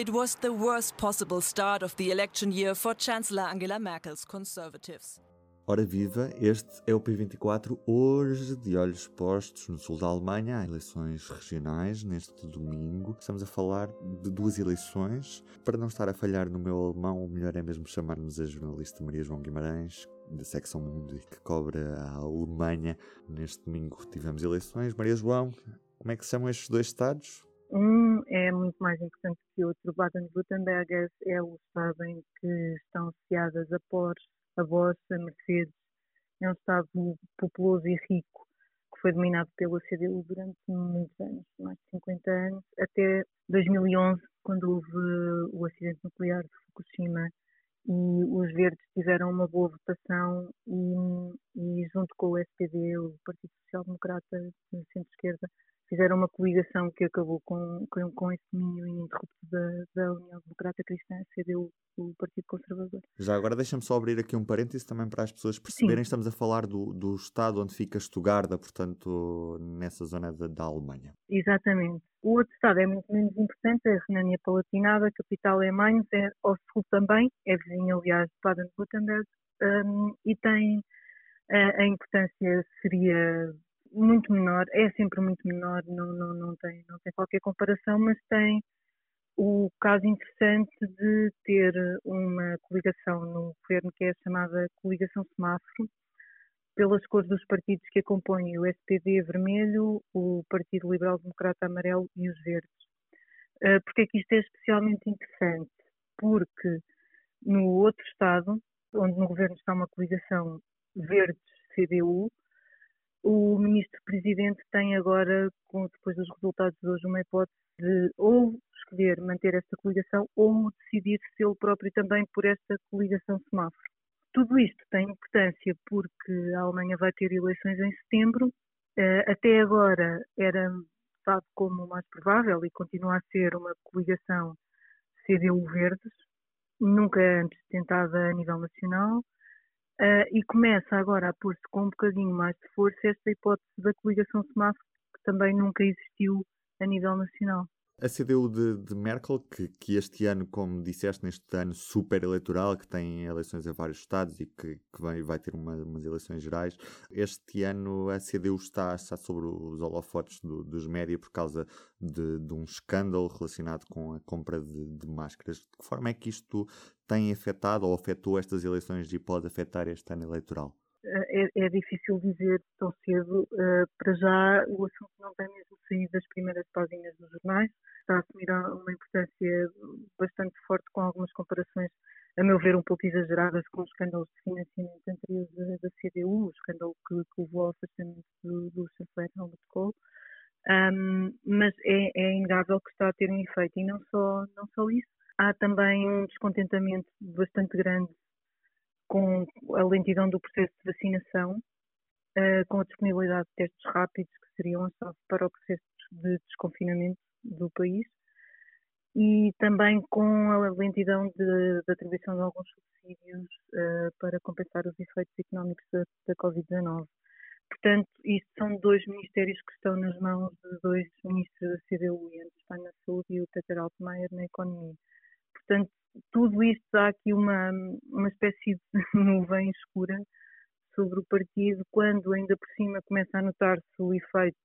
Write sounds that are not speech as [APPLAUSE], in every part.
It was the worst possible start of the election year for Chancellor Angela Merkel's Conservatives. Ora viva, este é o P24, hoje de olhos postos no sul da Alemanha, há eleições regionais neste domingo. Estamos a falar de duas eleições. Para não estar a falhar no meu alemão, o melhor é mesmo chamar-nos a jornalista Maria João Guimarães, da secção Mundo e que cobre a Alemanha. Neste domingo tivemos eleições. Maria João, como é que se chamam estes dois estados? Um é muito mais importante que o outro. Baden-Württemberg é o estado em que estão associadas a Porsche, a Bosch, a Mercedes. É um estado populoso e rico que foi dominado pela CDU durante muitos anos, mais de 50 anos, até 2011, quando houve o acidente nuclear de Fukushima e os verdes tiveram uma boa votação e, e junto com o SPD, o Partido Social Democrata de centro-esquerda, fizeram uma coligação que acabou com, com, com esse domínio ininterrupto da, da União Democrata Cristã, CDU, o Partido Conservador. Já agora deixa-me só abrir aqui um parêntese também para as pessoas perceberem, Sim. estamos a falar do, do estado onde fica Stuttgart, portanto, nessa zona da, da Alemanha. Exatamente. O outro estado é muito menos importante, é a Renânia Palatinada, a capital é Mainz, é ao sul também, é vizinho, aliás, de Baden-Württemberg, um, e tem a, a importância seria muito menor, é sempre muito menor, não, não, não, tem, não tem qualquer comparação, mas tem o caso interessante de ter uma coligação no governo que é a chamada coligação semáforo, pelas cores dos partidos que acompanham o SPD vermelho, o Partido Liberal Democrata amarelo e os verdes. Uh, porque é que isto é especialmente interessante? Porque no outro Estado, onde no governo está uma coligação verdes-CDU, o ministro-presidente tem agora, depois dos resultados de hoje, uma hipótese de ou escolher manter esta coligação ou decidir se ele próprio também por esta coligação semáforo. Tudo isto tem importância porque a Alemanha vai ter eleições em setembro. Eh, até agora era dado como o mais provável e continua a ser uma coligação CDU-Verdes, nunca antes tentada a nível nacional. Uh, e começa agora a pôr-se com um bocadinho mais de força esta hipótese da coligação semáforo, que também nunca existiu a nível nacional. A CDU de, de Merkel, que, que, este ano, como disseste, neste ano super eleitoral, que tem eleições em vários estados e que, que vai, vai ter uma, umas eleições gerais, este ano a CDU está, está sobre os holofotes do, dos média por causa de, de, um escândalo relacionado com a compra de, de, máscaras. De que forma é que isto tem afetado ou afetou estas eleições e pode afetar este ano eleitoral? É, é, difícil dizer tão cedo. Uh, para já, o assunto não tem mesmo saído das primeiras páginas dos jornais. Está a assumir uma importância bastante forte, com algumas comparações, a meu ver, um pouco exageradas com os escândalos de financiamento anteriores da, da CDU, o escândalo que, que levou ao afastamento do, do chanceler Helmut Kohl. Um, mas é, é inegável que está a ter um efeito. E não só, não só isso, há também um descontentamento bastante grande com a lentidão do processo de vacinação, uh, com a disponibilidade de testes rápidos, que seriam a chave para o processo de desconfinamento do país, e também com a lentidão de atribuição de alguns subsídios uh, para compensar os efeitos económicos da, da Covid-19. Portanto, isto são dois ministérios que estão nas mãos de dois ministros da CDU, Jens Stein na saúde e o Peter Altmaier na economia. Portanto, tudo isto dá aqui uma, uma espécie de [LAUGHS] nuvem escura sobre o partido, quando ainda por cima começa a notar-se o efeito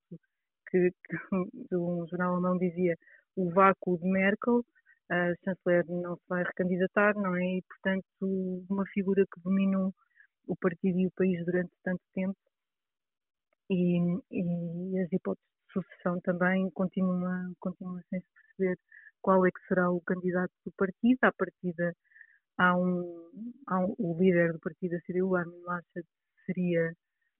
que, que [LAUGHS] um jornal alemão dizia, o vácuo de Merkel, a chanceler não se vai recandidatar, não é? E, portanto, uma figura que dominou o partido e o país durante tanto tempo e, e as hipóteses sucessão também continuam, continuam sem se perceber qual é que será o candidato do partido. À partida, há um, há um o líder do partido, a CDU, Armin Laschet, seria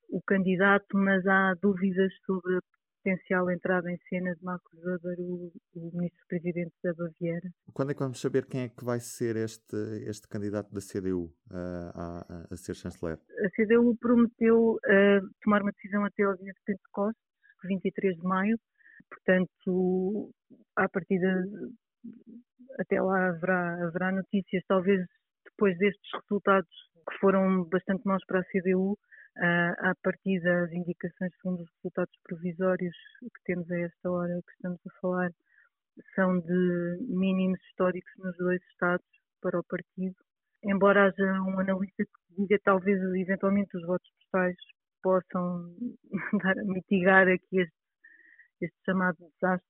o candidato, mas há dúvidas sobre a potencial entrada em cena de Marcos Weber, o, o ministro-presidente da Baviera. Quando é que vamos saber quem é que vai ser este, este candidato da CDU uh, a, a, ser chanceler? A CDU prometeu uh, tomar uma decisão até ao dia de Pentecostes, 23 de maio, portanto, à partida até lá haverá, haverá notícias, talvez depois destes resultados que foram bastante maus para a CDU, uh, à partida as indicações segundo os resultados provisórios que temos a esta hora que estamos a falar são de mínimos históricos nos dois Estados para o partido. Embora haja um analista que diga talvez eventualmente os votos postais possam [LAUGHS] dar, mitigar aqui este, este chamado desastre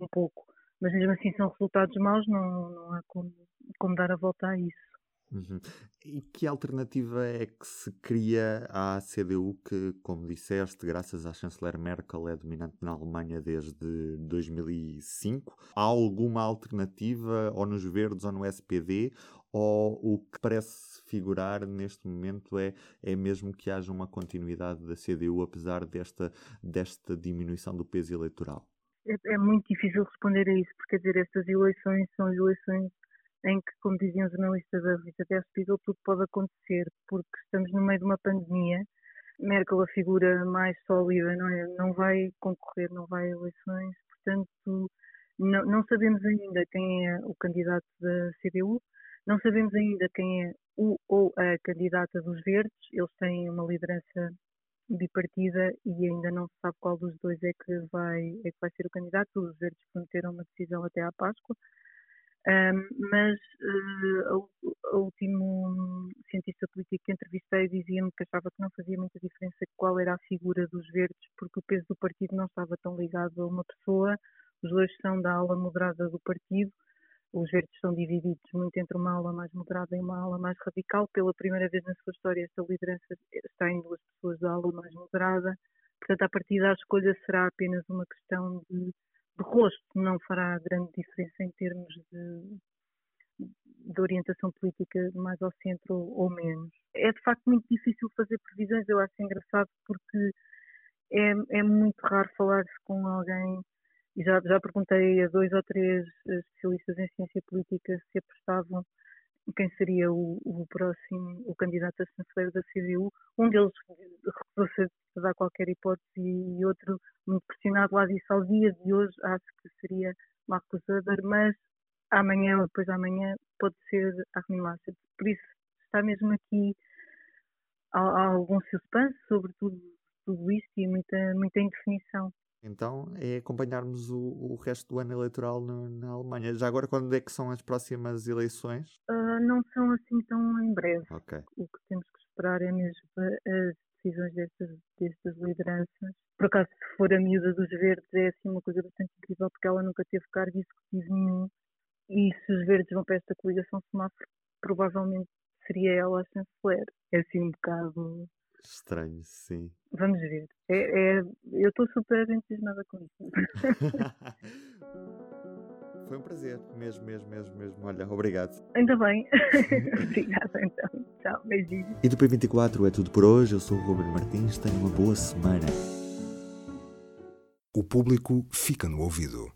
um pouco. Mas mesmo assim são resultados maus, não, não há como, como dar a volta a isso. Uhum. E que alternativa é que se cria à CDU que, como disseste, graças à chanceler Merkel, é dominante na Alemanha desde 2005? Há alguma alternativa ou nos Verdes ou no SPD? Ou o que parece figurar neste momento é, é mesmo que haja uma continuidade da CDU apesar desta, desta diminuição do peso eleitoral? É, é muito difícil responder a isso, porque quer dizer, estas eleições são eleições em que, como diziam os jornalistas da revista Der Spiegel, tudo pode acontecer, porque estamos no meio de uma pandemia. Merkel, a figura mais sólida, não, é? não vai concorrer, não vai a eleições, portanto, não, não sabemos ainda quem é o candidato da CDU, não sabemos ainda quem é o ou a candidata dos Verdes, eles têm uma liderança bipartida e ainda não se sabe qual dos dois é que vai, é que vai ser o candidato. Os Verdes prometeram uma decisão até à Páscoa. Um, mas uh, o, último cientista político que entrevistei dizia-me que achava que não fazia muita diferença qual era a figura dos verdes, porque o peso do partido não estava tão ligado a uma pessoa. Os dois são da ala moderada do partido. Os verdes são divididos muito entre uma ala mais moderada e uma ala mais radical. Pela primeira vez na sua história, esta liderança está em duas pessoas da ala mais moderada. Portanto, a partir da escolha será apenas uma questão de de rosto não fará grande diferença em termos de, de orientação política mais ao centro ou menos. É de facto muito difícil fazer previsões, eu acho engraçado porque é, é muito raro falar-se com alguém, e já, já perguntei a dois ou três especialistas em ciência política se apostavam quem seria o, o próximo, o candidato a chanceler da CDU. Um deles recusou-se a dar qualquer hipótese e outro, muito pressionado, lá disse ao dia de hoje, acho que seria Marcos Weber, mas amanhã ou depois de amanhã pode ser Armin Laschet. Por isso está mesmo aqui há, há algum suspense sobre tudo, tudo isto e muita, muita indefinição. Então é acompanharmos o, o resto do ano eleitoral no, na Alemanha. Já agora, quando é que são as próximas eleições? Uh, não são assim tão em breve. Okay. O que temos que esperar é mesmo as decisões destas, destas lideranças. Por acaso, se for a miúda dos verdes, é assim uma coisa bastante incrível, porque ela nunca teve cargo executivo nenhum. E se os verdes vão para esta coligação semáforo, provavelmente seria ela a chanceler. É assim um bocado Estranho, sim. Vamos ver. É, é eu estou super entusiasmada com isso. [LAUGHS] Foi um prazer, mesmo, mesmo, mesmo, mesmo. Olha, obrigado. Ainda bem. [LAUGHS] Obrigada, então. Tchau, beijinhos. E do P24 é tudo por hoje. Eu sou o Ruben Martins. Tenha uma boa semana. O público fica no ouvido.